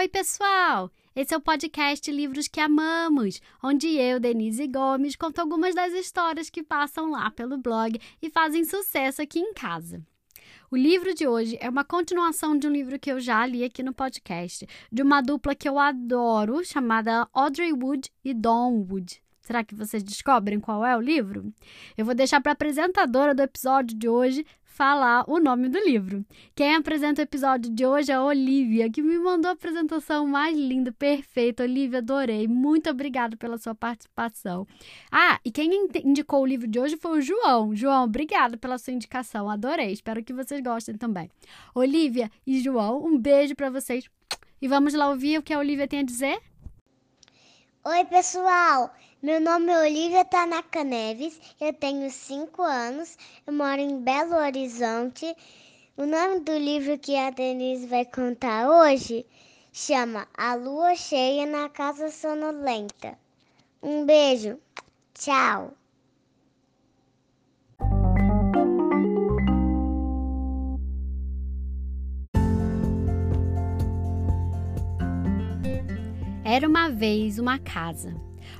Oi, pessoal! Esse é o podcast Livros que Amamos, onde eu, Denise Gomes, conto algumas das histórias que passam lá pelo blog e fazem sucesso aqui em casa. O livro de hoje é uma continuação de um livro que eu já li aqui no podcast, de uma dupla que eu adoro, chamada Audrey Wood e Don Wood. Será que vocês descobrem qual é o livro? Eu vou deixar para a apresentadora do episódio de hoje falar o nome do livro. Quem apresenta o episódio de hoje é a Olivia, que me mandou a apresentação mais linda, perfeita. Olivia, adorei. Muito obrigada pela sua participação. Ah, e quem indicou o livro de hoje foi o João. João, obrigada pela sua indicação. Adorei. Espero que vocês gostem também. Olivia e João, um beijo para vocês. E vamos lá ouvir o que a Olivia tem a dizer? Oi, pessoal! Meu nome é Olivia Tanaka Neves, eu tenho 5 anos, eu moro em Belo Horizonte. O nome do livro que a Denise vai contar hoje chama A Lua Cheia na Casa Sonolenta. Um beijo, tchau! Era uma vez uma casa,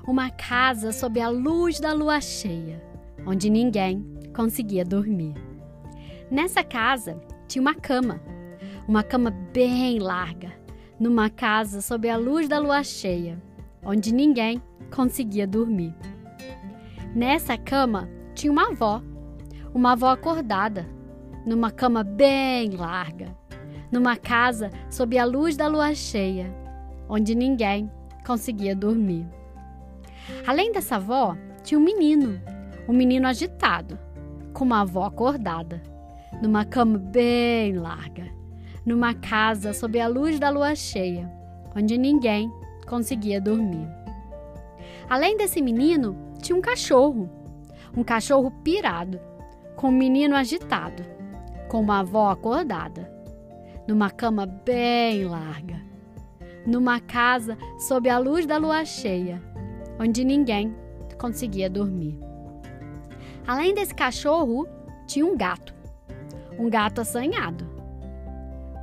uma casa sob a luz da lua cheia, onde ninguém conseguia dormir. Nessa casa tinha uma cama, uma cama bem larga, numa casa sob a luz da lua cheia, onde ninguém conseguia dormir. Nessa cama tinha uma avó, uma avó acordada, numa cama bem larga, numa casa sob a luz da lua cheia, onde ninguém conseguia dormir. Além dessa avó, tinha um menino, um menino agitado, com uma avó acordada, numa cama bem larga, numa casa sob a luz da lua cheia, onde ninguém conseguia dormir. Além desse menino, tinha um cachorro, um cachorro pirado, com um menino agitado, com uma avó acordada, numa cama bem larga, numa casa sob a luz da lua cheia, onde ninguém conseguia dormir. Além desse cachorro, tinha um gato. Um gato assanhado,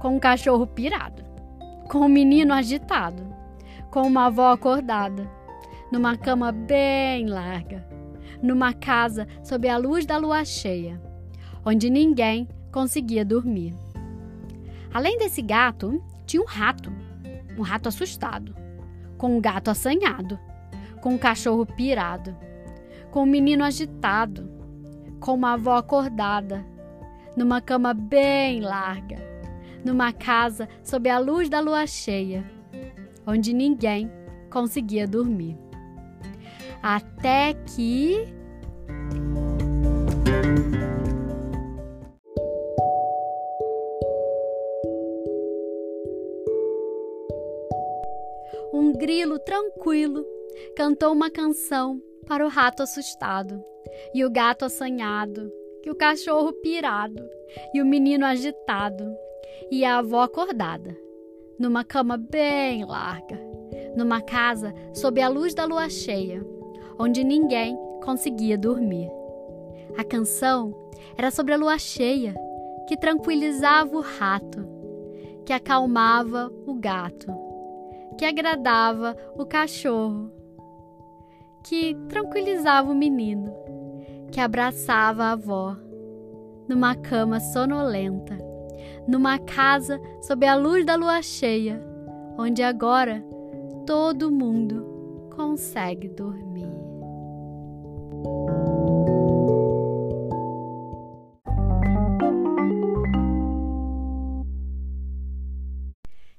com um cachorro pirado, com um menino agitado, com uma avó acordada, numa cama bem larga, numa casa sob a luz da lua cheia, onde ninguém conseguia dormir. Além desse gato, tinha um rato um rato assustado, com um gato assanhado, com um cachorro pirado, com um menino agitado, com uma avó acordada, numa cama bem larga, numa casa sob a luz da lua cheia, onde ninguém conseguia dormir. Até que. Um grilo tranquilo cantou uma canção para o rato assustado, e o gato assanhado, e o cachorro pirado, e o menino agitado, e a avó acordada, numa cama bem larga, numa casa sob a luz da lua cheia, onde ninguém conseguia dormir. A canção era sobre a lua cheia, que tranquilizava o rato, que acalmava o gato que agradava o cachorro, que tranquilizava o menino, que abraçava a avó, numa cama sonolenta, numa casa sob a luz da lua cheia, onde agora todo mundo consegue dormir.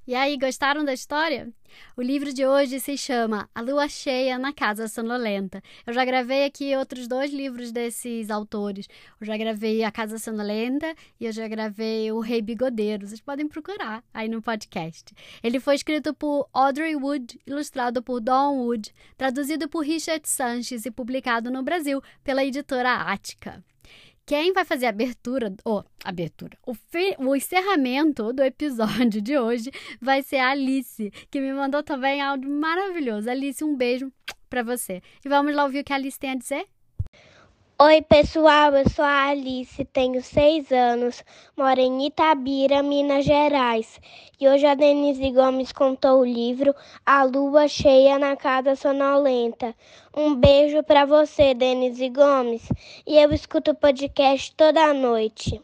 E aí, gostaram da história? O livro de hoje se chama A Lua Cheia na Casa Sonolenta. Eu já gravei aqui outros dois livros desses autores. Eu já gravei A Casa Sonolenta e eu já gravei O Rei Bigodeiro. Vocês podem procurar aí no podcast. Ele foi escrito por Audrey Wood, ilustrado por Don Wood, traduzido por Richard Sanches e publicado no Brasil pela editora Ática. Quem vai fazer a abertura, ou oh, abertura, o, fe, o encerramento do episódio de hoje vai ser a Alice, que me mandou também áudio maravilhoso. Alice, um beijo para você. E vamos lá ouvir o que a Alice tem a dizer? Oi, pessoal, eu sou a Alice, tenho seis anos, moro em Itabira, Minas Gerais. E hoje a Denise Gomes contou o livro A Lua Cheia na Casa Sonolenta. Um beijo para você, Denise Gomes. E eu escuto o podcast toda noite.